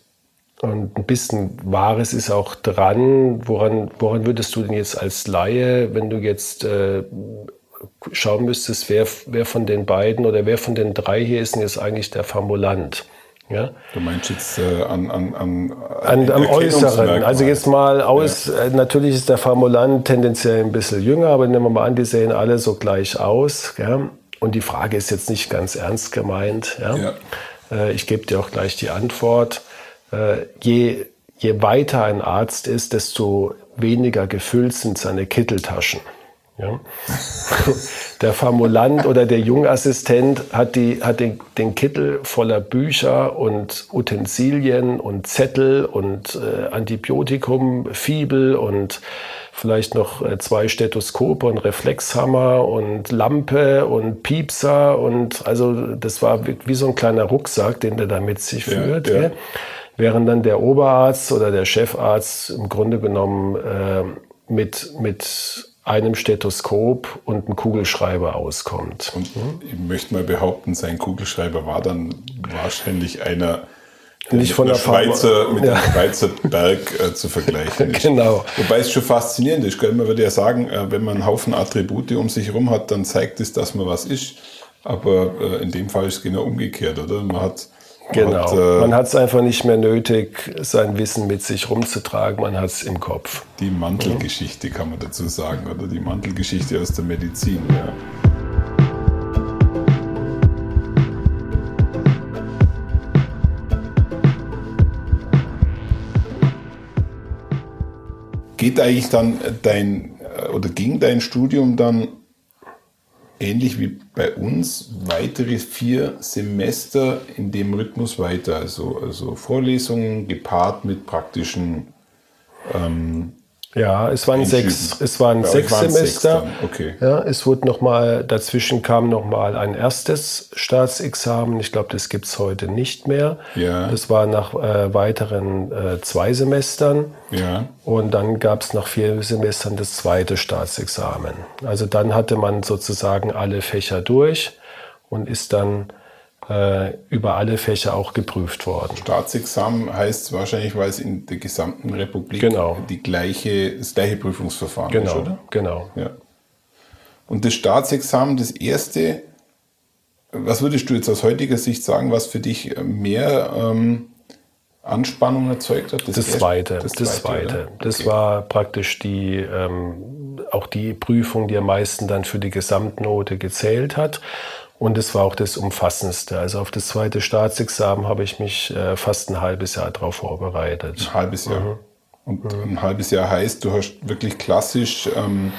und ein bisschen Wahres ist auch dran. Woran, woran würdest du denn jetzt als Laie, wenn du jetzt äh, schauen müsstest, wer, wer von den beiden oder wer von den drei hier ist denn jetzt eigentlich der Formulant? Ja? Du meinst jetzt äh, an, an, an, an am Äußeren. Also jetzt mal aus, ja. äh, natürlich ist der Formulant tendenziell ein bisschen jünger, aber nehmen wir mal an, die sehen alle so gleich aus. Ja? Und die Frage ist jetzt nicht ganz ernst gemeint. Ja? ja. Äh, ich gebe dir auch gleich die Antwort äh, je, je weiter ein Arzt ist, desto weniger gefüllt sind seine Kitteltaschen. Ja? *laughs* Der Formulant oder der Jungassistent hat, die, hat den, den Kittel voller Bücher und Utensilien und Zettel und äh, Antibiotikum, Fibel und vielleicht noch äh, zwei Stethoskope und Reflexhammer und Lampe und Piepser und also das war wie so ein kleiner Rucksack, den der da mit sich führt. Ja, ja während dann der Oberarzt oder der Chefarzt im Grunde genommen äh, mit, mit einem Stethoskop und einem Kugelschreiber auskommt. Und ich möchte mal behaupten, sein Kugelschreiber war dann wahrscheinlich einer nicht von der Schweizer, mit ja. dem Schweizer Berg äh, zu vergleichen *laughs* ist. genau. Wobei es schon faszinierend ist. Man würde ja sagen, äh, wenn man einen Haufen Attribute um sich herum hat, dann zeigt es, dass man was ist. Aber äh, in dem Fall ist es genau umgekehrt, oder? Man hat Genau. Und, äh, man hat es einfach nicht mehr nötig, sein Wissen mit sich rumzutragen, man hat es im Kopf. Die Mantelgeschichte kann man dazu sagen, oder die Mantelgeschichte aus der Medizin, ja. Geht eigentlich dann dein äh, oder ging dein Studium dann ähnlich wie bei uns weitere vier Semester in dem Rhythmus weiter. Also, also Vorlesungen gepaart mit praktischen ähm, ja, es waren sechs, es waren sechs Semester. Okay. Ja, es wurde noch mal, dazwischen kam noch mal ein erstes Staatsexamen. Ich glaube, das gibt es heute nicht mehr. Ja. Das war nach äh, weiteren äh, zwei Semestern. Ja. Und dann gab es nach vier Semestern das zweite Staatsexamen. Also dann hatte man sozusagen alle Fächer durch und ist dann äh, über alle Fächer auch geprüft worden. Staatsexamen heißt wahrscheinlich, weil es in der gesamten Republik Genau. die gleiche, das gleiche Prüfungsverfahren Genau, ist, oder? genau. Ja. Und das Staatsexamen, das erste, was würdest du jetzt aus heutiger Sicht sagen, was für dich mehr ähm, Anspannung erzeugt hat? Das, erste- zweite, das, zweite. oder? Das Okay. war praktisch die, ähm, auch die Prüfung, die am meisten dann für die Gesamtnote gezählt hat. Und es war auch das umfassendste. Also auf das zweite Staatsexamen habe ich mich äh, fast ein halbes Jahr darauf vorbereitet. Ein halbes Jahr. Mhm. Und ein halbes Jahr heißt, du hast wirklich klassisch ähm,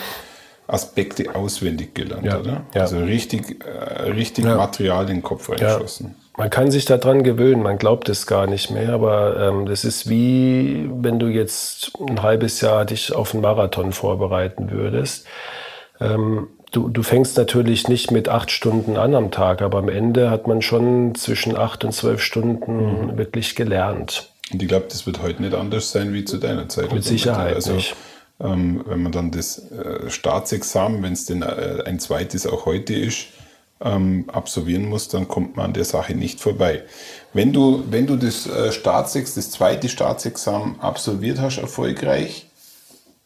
Aspekte auswendig gelernt, Ja, oder? ja. Also richtig, äh, richtig Ja. Material in den Kopf reingeschossen. Man kann sich daran gewöhnen, man glaubt es gar nicht mehr, aber ähm, das ist wie wenn du jetzt ein halbes Jahr dich auf einen Marathon vorbereiten würdest. Ähm, du, du fängst natürlich nicht mit acht Stunden an am Tag, aber am Ende hat man schon zwischen acht und zwölf Stunden Mhm. wirklich gelernt. Und ich glaube, das wird heute nicht anders sein wie zu deiner Zeit. oder? Sicherheit Also, nicht. ähm, wenn man dann das äh, Staatsexamen, wenn es denn äh, ein zweites auch heute ist, ähm, absolvieren muss, dann kommt man an der Sache nicht vorbei. Wenn du, wenn du das äh, Staatsex, das zweite Staatsexamen absolviert hast, erfolgreich,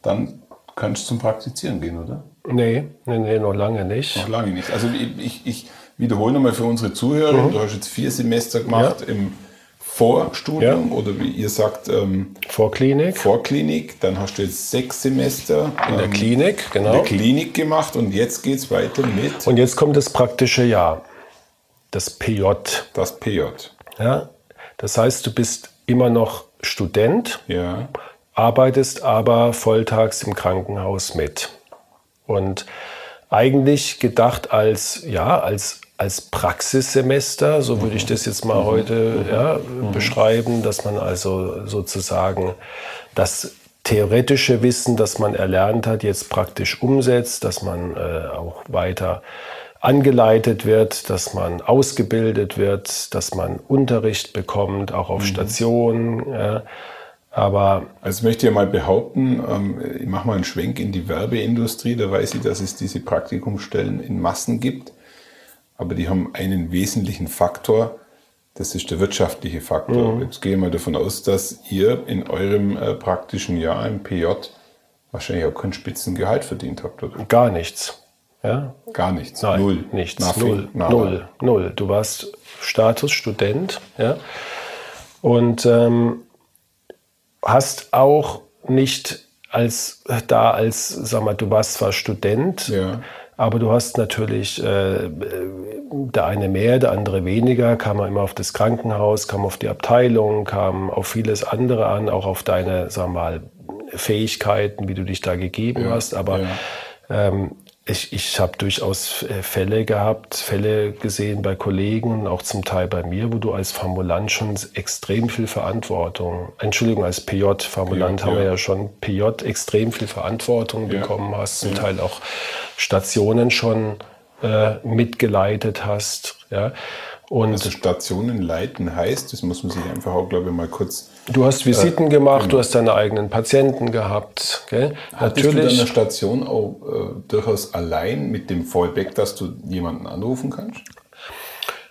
dann kannst du zum Praktizieren gehen, oder? Nee, nee, nee, noch lange nicht. Noch lange nicht. Also ich, ich, wiederhole nochmal für unsere Zuhörer, Mhm. du hast jetzt vier Semester gemacht im Vorstudium oder wie ihr sagt, ähm, Vorklinik, Vorklinik, dann hast du jetzt sechs Semester in der ähm, Klinik, in genau. der Klinik gemacht und jetzt geht es weiter mit Und jetzt kommt das praktische Jahr, das PJ. das PJ. Ja? Das heißt, du bist immer noch Student, Ja, arbeitest aber volltags im Krankenhaus mit. Und eigentlich gedacht als, ja, als, als Praxissemester, so würde ich das jetzt mal heute ja, beschreiben, dass man also sozusagen das theoretische Wissen, das man erlernt hat, jetzt praktisch umsetzt, dass man äh, auch weiter angeleitet wird, dass man ausgebildet wird, dass man Unterricht bekommt, auch auf Station. Ja. Aber also möchte ich ja mal behaupten, ähm, ich mache mal einen Schwenk in die Werbeindustrie, da weiß ich, dass es diese Praktikumsstellen in Massen gibt, aber die haben einen wesentlichen Faktor, das ist der wirtschaftliche Faktor. Jetzt gehe ich mal davon aus, dass ihr in eurem äh, praktischen Jahr im PJ wahrscheinlich auch kein Spitzengehalt verdient habt, oder? gar nichts. Ja? Gar nichts. Nein, Null. nichts. Nothing. Null, Nada. null, null. Du warst Status Student, ja, und ähm, hast auch nicht als da als, sag mal, du warst zwar Student, Ja. aber du hast natürlich äh, der eine mehr, der andere weniger, kam immer auf das Krankenhaus, kam auf die Abteilung, kam auf vieles andere an, auch auf deine, sag mal, Fähigkeiten, wie du dich da gegeben Ja, hast. Aber ja. ähm, ich, ich habe durchaus äh, Fälle gehabt, Fälle gesehen bei Kollegen, auch zum Teil bei mir, wo du als Formulant schon extrem viel Verantwortung, Entschuldigung, als PJ-Formulant PJ, haben wir ja. ja schon PJ extrem viel Verantwortung Ja. bekommen hast, zum Teil auch Stationen schon äh, mitgeleitet hast. Ja. Und Also Stationen leiten heißt, das muss man sich einfach auch, glaube ich, mal kurz. Du hast Visiten gemacht, du hast deine eigenen Patienten gehabt. Gell? Hattest du Natürlich. deiner Station auch äh, durchaus allein mit dem Fallback, dass du jemanden anrufen kannst?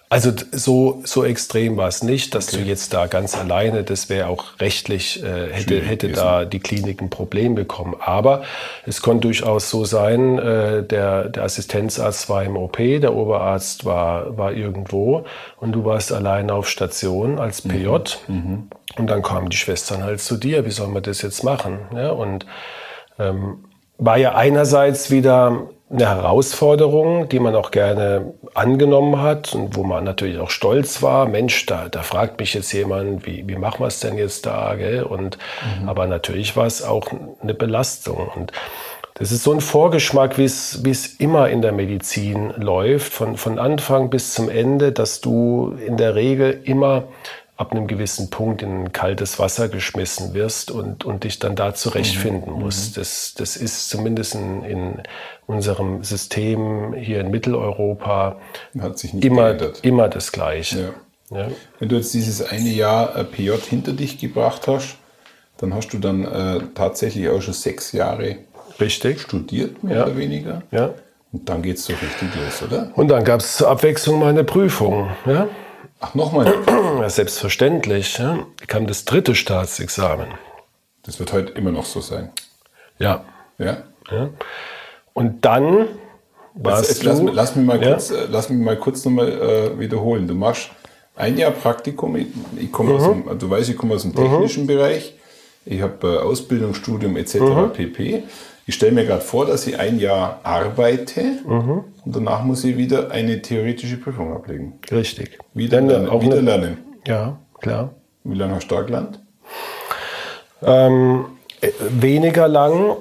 Also so, so extrem war es nicht, dass du jetzt da ganz alleine, das wäre auch rechtlich, äh, hätte, hätte da die Klinik ein Problem bekommen. Aber es konnte durchaus so sein, äh, der, der Assistenzarzt war im OP, der Oberarzt war, war irgendwo und du warst alleine auf Station als PJ. Und dann kamen die Schwestern halt zu dir, wie soll man das jetzt machen? Ja, und ähm, war ja einerseits wieder eine Herausforderung, die man auch gerne angenommen hat und wo man natürlich auch stolz war. Mensch, da, da fragt mich jetzt jemand, wie, wie machen wir es denn jetzt da? Gell? Und, Aber natürlich war es auch eine Belastung. Und das ist so ein Vorgeschmack, wie es wie es immer in der Medizin läuft, von, von Anfang bis zum Ende, dass du in der Regel immer ab einem gewissen Punkt in kaltes Wasser geschmissen wirst und, und dich dann da zurechtfinden musst. Das, das ist zumindest in, in unserem System hier in Mitteleuropa immer, geändert. immer das Gleiche. Ja. Wenn du jetzt dieses eine Jahr äh, PJ hinter dich gebracht hast, dann hast du dann äh, tatsächlich auch schon sechs Jahre Richtig? studiert, mehr Ja. oder weniger. Ja. Und dann geht es so richtig los, oder? Und dann gab es zur Abwechslung mal eine Prüfung. Ja? Ach, nochmal. *clears throat* Ja, selbstverständlich. Ja? kam das dritte Staatsexamen. Das wird heute immer noch so sein. Ja. Ja? ja. Und dann warst jetzt, du... Lass, lass, mich mal kurz, äh, lass mich mal kurz nochmal äh, wiederholen. Du machst ein Jahr Praktikum. Ich, ich komme aus Mhm. dem, du weißt, ich komme aus dem technischen Bereich. Ich habe äh, Ausbildung, Studium etc. Mhm. pp. Ich stelle mir gerade vor, dass ich ein Jahr arbeite Mhm. und danach muss ich wieder eine theoretische Prüfung ablegen. Richtig. Wieder, lernen, auch wieder eine, lernen. Ja, klar. Wie lange hast du da gelernt? Ähm, äh, weniger lang.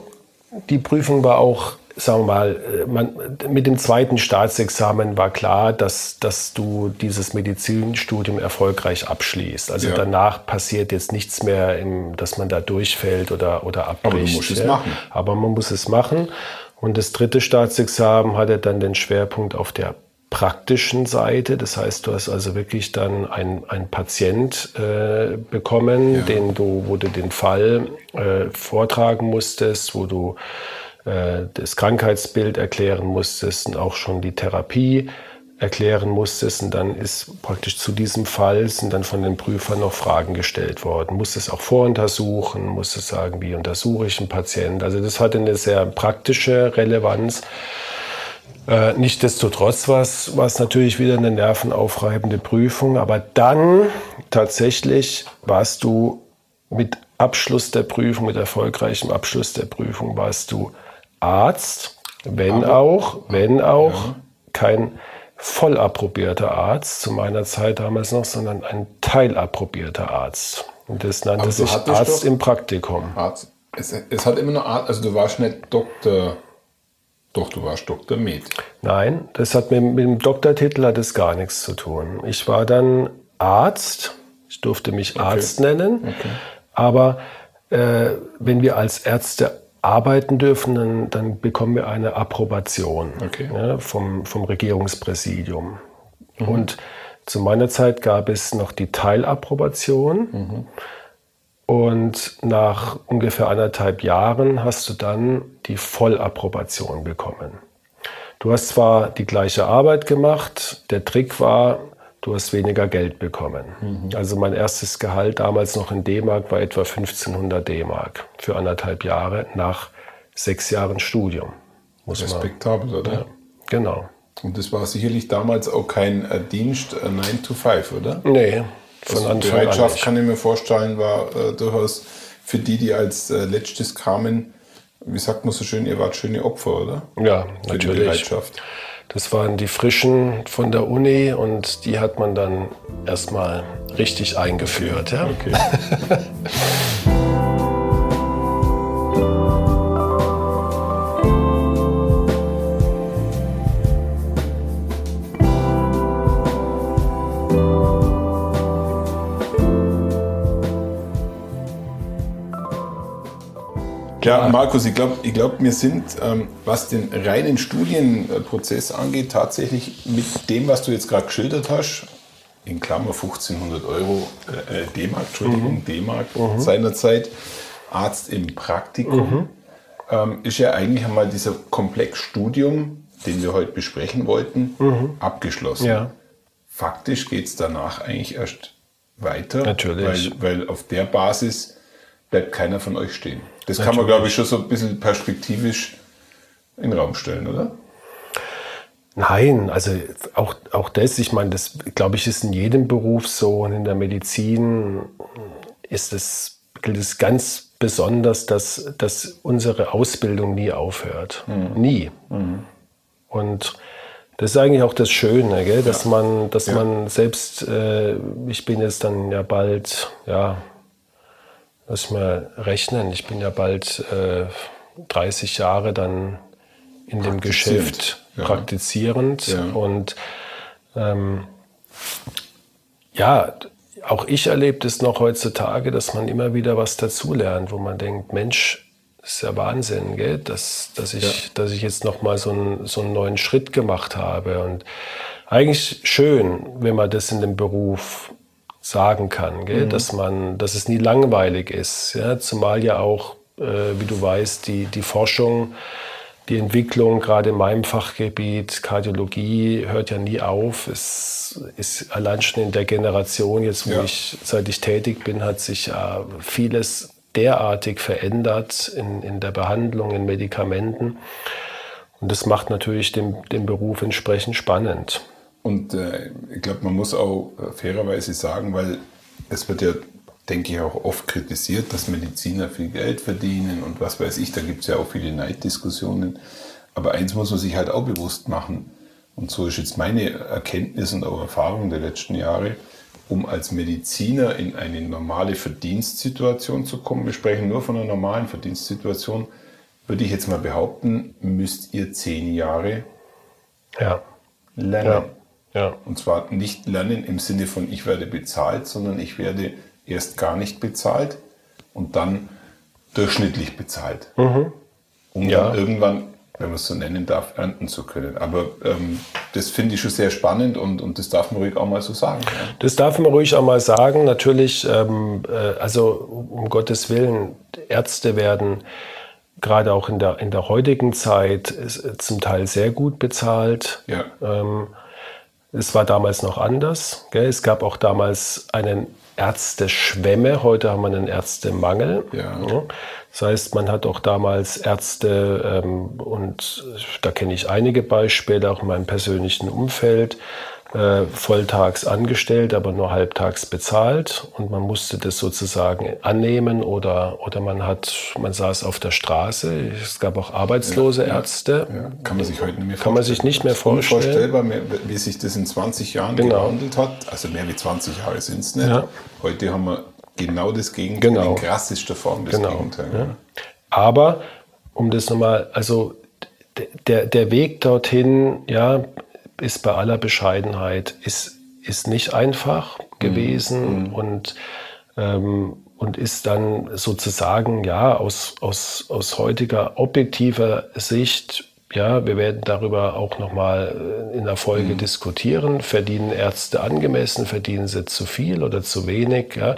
Die Prüfung war auch, sagen wir mal, äh, man, mit dem zweiten Staatsexamen war klar, dass, dass du dieses Medizinstudium erfolgreich abschließt. Also Ja. danach passiert jetzt nichts mehr, im, dass man da durchfällt oder, oder abbricht. musst es machen. Aber man muss es machen. Und das dritte Staatsexamen hatte dann den Schwerpunkt auf der praktischen Seite. Das heißt, du hast also wirklich dann einen, Patient äh, bekommen, den du, wo du den Fall äh, vortragen musstest, wo du äh, das Krankheitsbild erklären musstest und auch schon die Therapie erklären musstest. Und dann ist praktisch zu diesem Fall sind dann von den Prüfern noch Fragen gestellt worden. Musst es auch voruntersuchen, musst es sagen, wie untersuche ich einen Patienten. Also das hatte eine sehr praktische Relevanz. Äh, Nichtsdestotrotz war es war es natürlich wieder eine nervenaufreibende Prüfung, aber dann tatsächlich warst du mit Abschluss der Prüfung, mit erfolgreichem Abschluss der Prüfung, warst du Arzt, wenn auch, wenn auch kein voll approbierter Arzt zu meiner Zeit damals noch, sondern ein teilapprobierter Arzt. Und das nannte Aber sich Arzt im Praktikum. Arzt. Es, es hat immer noch Arzt, also du warst nicht Doktor, doch du warst Doktor Med. Nein, das hat mit, mit dem Doktortitel hat es gar nichts zu tun. Ich war dann Arzt, ich durfte mich Arzt nennen, aber äh, wenn wir als Ärzte arbeiten dürfen, dann, dann bekommen wir eine Approbation Okay. ja, vom, vom Regierungspräsidium. Und zu meiner Zeit gab es noch die Teilapprobation. Und nach ungefähr anderthalb Jahren hast du dann die Vollapprobation bekommen. Du hast zwar die gleiche Arbeit gemacht, der Trick war, du hast weniger Geld bekommen. Also mein erstes Gehalt damals noch in D-Mark war etwa 1500 D-Mark für anderthalb Jahre nach sechs Jahren Studium. Muss man. Respektabel, oder? Genau. Und das war sicherlich damals auch kein äh, Dienst äh, 9 to 5, oder? Nee, von Also Anfang an Bereitschaft, nicht. kann ich mir vorstellen, war äh, durchaus für die, die als äh, letztes kamen, wie sagt man so schön, ihr wart schöne Opfer, oder? Ja, Für die natürlich. Bereitschaft. Das waren die Frischen von der Uni und die hat man dann erstmal richtig eingeführt. Ja? Okay. *laughs* Ja, Markus, ich glaube, ich glaub, wir sind, ähm, was den reinen Studienprozess angeht, tatsächlich mit dem, was du jetzt gerade geschildert hast, in Klammer 1500 Euro äh, äh, D-Mark, Entschuldigung, D-Mark seinerzeit, Arzt im Praktikum, ähm, ist ja eigentlich einmal dieser Komplex Studium, den wir heute besprechen wollten, abgeschlossen. Ja. Faktisch geht es danach eigentlich erst weiter, Natürlich. Weil, weil auf der Basis bleibt keiner von euch stehen. Das kann man, glaube ich, schon so ein bisschen perspektivisch in den Raum stellen, oder? Nein, also auch, auch das, ich meine, das glaube ich, ist in jedem Beruf so und in der Medizin ist es, gilt es ganz besonders, dass, dass unsere Ausbildung nie aufhört. Nie. Und das ist eigentlich auch das Schöne, gell? dass man, dass Ja. man selbst, äh, ich bin jetzt dann ja bald, ja, lass mal rechnen, ich bin ja bald äh, 30 Jahre dann in dem Geschäft ja. praktizierend Ja. und ähm, ja, auch ich erlebe das noch heutzutage, dass man immer wieder was dazulernt, wo man denkt, Mensch, das ist ja Wahnsinn, gell? Dass, dass, ich, dass ich jetzt noch mal so einen, so einen neuen Schritt gemacht habe. Und eigentlich schön, wenn man das in dem Beruf sagen kann, gell? Dass, man, dass es nie langweilig ist. Ja? Zumal ja auch, äh, wie du weißt, die, die Forschung die Entwicklung gerade in meinem Fachgebiet Kardiologie hört ja nie auf. Es ist allein schon in der Generation, jetzt wo ja. ich, seit ich tätig bin, hat sich ja vieles derartig verändert in, in der Behandlung, in Medikamenten. Und das macht natürlich den, den Beruf entsprechend spannend. Und äh, ich glaube, man muss auch fairerweise sagen, weil es wird ja, denke ich, auch oft kritisiert, dass Mediziner viel Geld verdienen und was weiß ich, da gibt es ja auch viele Neiddiskussionen. Aber eins muss man sich halt auch bewusst machen. Und so ist jetzt meine Erkenntnis und auch Erfahrung der letzten Jahre, um als Mediziner in eine normale Verdienstsituation zu kommen, wir sprechen nur von einer normalen Verdienstsituation, würde ich jetzt mal behaupten, müsst ihr zehn Jahre ja. lernen. Ja. Ja. Und zwar nicht lernen im Sinne von ich werde bezahlt, sondern ich werde erst gar nicht bezahlt und dann durchschnittlich bezahlt. Mhm. Um ja. dann irgendwann, wenn man es so nennen darf, ernten zu können. Aber ähm, das finde ich schon sehr spannend und, und das darf man ruhig auch mal so sagen. Ja. Das darf man ruhig auch mal sagen. Natürlich, ähm, äh, also um Gottes Willen, Ärzte werden gerade auch in der, in der heutigen Zeit ist, zum Teil sehr gut bezahlt. Ja. Ähm, es war damals noch anders. Gell? Es gab auch damals einen Ärzteschwemme, heute haben wir einen Ärztemangel. Ja. Das heißt, man hat auch damals Ärzte, ähm, und da kenne ich einige Beispiele, auch in meinem persönlichen Umfeld, äh, volltags angestellt, aber nur halbtags bezahlt. Und man musste das sozusagen annehmen oder, oder man hat, man saß auf der Straße. Es gab auch arbeitslose ja, Ärzte. Ja, kann man sich heute nicht mehr Kann man sich nicht mehr vorstellen. Unvorstellbar, wie sich das in 20 Jahren genau. gewandelt hat. Also mehr wie 20 Jahre sind es nicht. Ja. Heute haben wir genau das Gegenteil, genau. in krassester Form das genau. Gegenteil. Ja. Aber, um das nochmal, also der, der Weg dorthin, ja, ist bei aller Bescheidenheit, ist, ist nicht einfach gewesen mhm. und, ähm, und ist dann sozusagen, ja, aus, aus, aus heutiger objektiver Sicht, ja, wir werden darüber auch nochmal in der Folge mhm. diskutieren. Verdienen Ärzte angemessen? Verdienen sie zu viel oder zu wenig? Ja,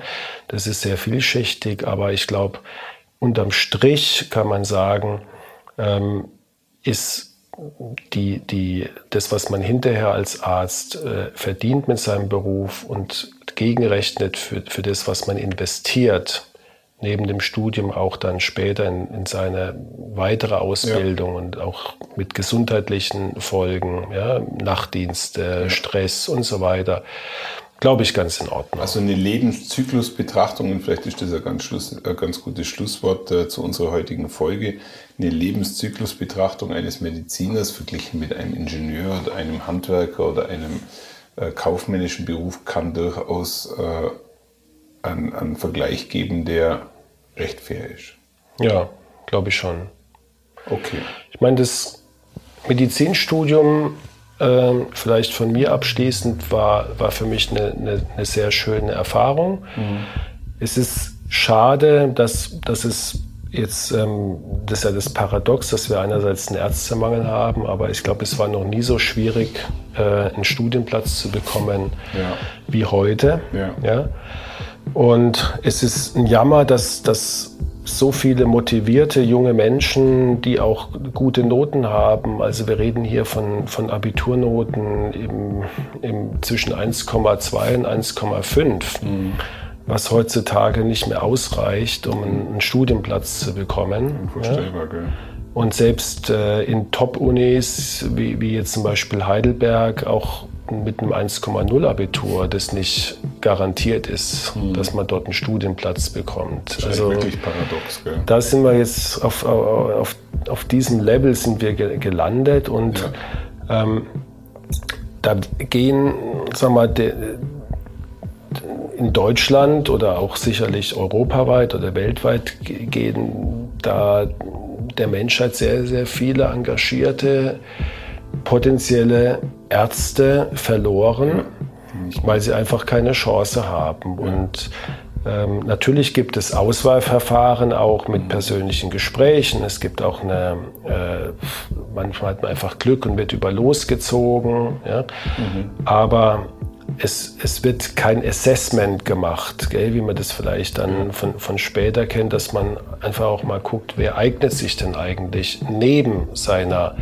das ist sehr vielschichtig, aber ich glaube, unterm Strich kann man sagen, ähm, ist die, die, das, was man hinterher als Arzt äh, verdient mit seinem Beruf und gegenrechnet für, für das, was man investiert, neben dem Studium auch dann später in, in seine weitere Ausbildung ja. und auch mit gesundheitlichen Folgen, ja, Nachtdienste, ja. Stress und so weiter glaube ich, ganz in Ordnung. Also eine Lebenszyklusbetrachtung, und vielleicht ist das ein ganz, Schluss, ein ganz gutes Schlusswort äh, zu unserer heutigen Folge, eine Lebenszyklusbetrachtung eines Mediziners verglichen mit einem Ingenieur oder einem Handwerker oder einem äh, kaufmännischen Beruf kann durchaus äh, einen, einen Vergleich geben, der recht fair ist. Ja, glaube ich schon. Okay. Ich meine, das Medizinstudium ähm, vielleicht von mir abschließend, war, war für mich eine, eine, eine sehr schöne Erfahrung. Mhm. Es ist schade, dass, dass es jetzt, ähm, das ist ja das Paradox, dass wir einerseits einen Ärztemangel haben, aber ich glaube, es war noch nie so schwierig, äh, einen Studienplatz zu bekommen ja. wie heute. Ja. ja. Und es ist ein Jammer, dass, dass so viele motivierte junge Menschen, die auch gute Noten haben. Also wir reden hier von, von Abiturnoten im, im zwischen 1,2 und 1,5, mhm. was heutzutage nicht mehr ausreicht, um einen, Studienplatz zu bekommen. Unvorstellbar, ja. gell? Und selbst äh, in Top-Unis, wie, wie jetzt zum Beispiel Heidelberg, auch mit einem 1,0 Abitur das nicht garantiert ist, mhm. dass man dort einen Studienplatz bekommt. Das ist also wirklich paradox. Gell? Da sind wir jetzt auf, auf, auf diesem Level sind wir gelandet und ja. ähm, da gehen, sag mal, de, in Deutschland oder auch sicherlich europaweit oder weltweit gehen da der Menschheit sehr, sehr viele engagierte potenzielle Ärzte verloren, weil sie einfach keine Chance haben. Und ähm, natürlich gibt es Auswahlverfahren auch mit persönlichen Gesprächen. Es gibt auch eine, äh, manchmal hat man einfach Glück und wird über losgezogen. Ja? Mhm. Aber es, es wird kein Assessment gemacht, gell, wie man das vielleicht dann von, von später kennt, dass man einfach auch mal guckt, wer eignet sich denn eigentlich neben seiner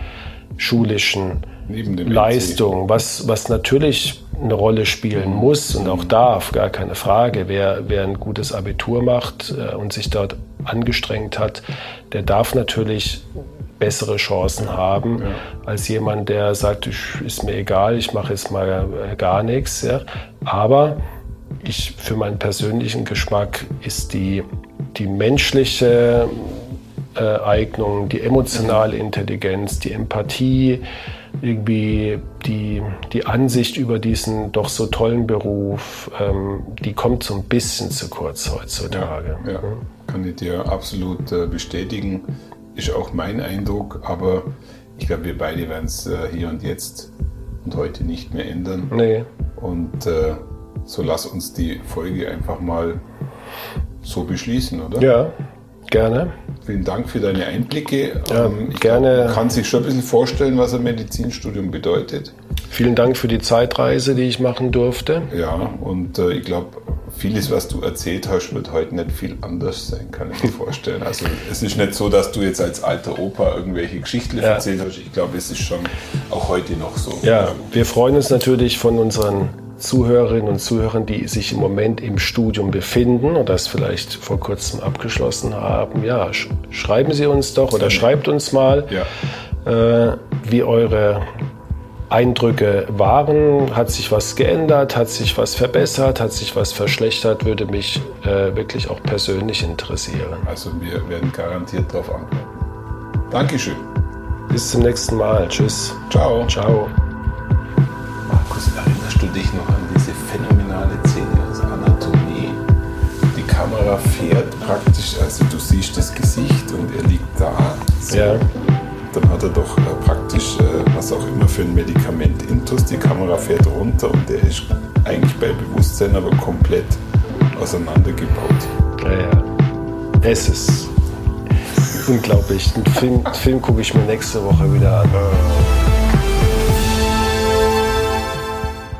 schulischen Leistung, was, was natürlich eine Rolle spielen muss und auch darf, gar keine Frage. Wer, wer ein gutes Abitur macht äh, und sich dort angestrengt hat, der darf natürlich bessere Chancen haben ja. als jemand, der sagt, ich, ist mir egal, ich mache jetzt mal äh, gar nichts. Ja. Aber ich, für meinen persönlichen Geschmack ist die, die menschliche äh, Eignung, die emotionale Intelligenz, die Empathie, irgendwie die, die Ansicht über diesen doch so tollen Beruf, ähm, die kommt so ein bisschen zu kurz heutzutage. Ja, ja. kann ich dir absolut äh, bestätigen. Ist auch mein Eindruck, aber ich glaube, wir beide werden es äh, hier und jetzt und heute nicht mehr ändern. Nee. Und äh, so lass uns die Folge einfach mal so beschließen, oder? Ja, Gerne. Vielen Dank für deine Einblicke. Ja, ähm, ich gerne. Glaub, man kann sich schon ein bisschen vorstellen, was ein Medizinstudium bedeutet. Vielen Dank für die Zeitreise, die ich machen durfte. Ja, und äh, ich glaube, vieles, was du erzählt hast, wird heute nicht viel anders sein, kann ich mir *laughs* vorstellen. Also es ist nicht so, dass du jetzt als alter Opa irgendwelche Geschichten ja. erzählt hast. Ich glaube, es ist schon auch heute noch so. Ja, wir freuen uns natürlich von unseren Zuhörerinnen und Zuhörern, die sich im Moment im Studium befinden oder das vielleicht vor kurzem abgeschlossen haben, ja, sch schreiben Sie uns doch oder schreibt uns mal, ja. äh, wie eure Eindrücke waren. Hat sich was geändert? Hat sich was verbessert? Hat sich was verschlechtert? Würde mich äh, wirklich auch persönlich interessieren. Also wir werden garantiert darauf antworten. Dankeschön. Bis zum nächsten Mal. Tschüss. Ciao. Ciao. Dich noch an diese phänomenale Szene aus Anatomie? Die Kamera fährt praktisch, also du siehst das Gesicht und er liegt da. So. Ja. Dann hat er doch äh, praktisch, äh, was auch immer für ein Medikament intus. Die Kamera fährt runter und er ist eigentlich bei Bewusstsein, aber komplett auseinandergebaut. Ja, ja. Es ist *laughs* unglaublich. Den Film, Film gucke ich mir nächste Woche wieder an.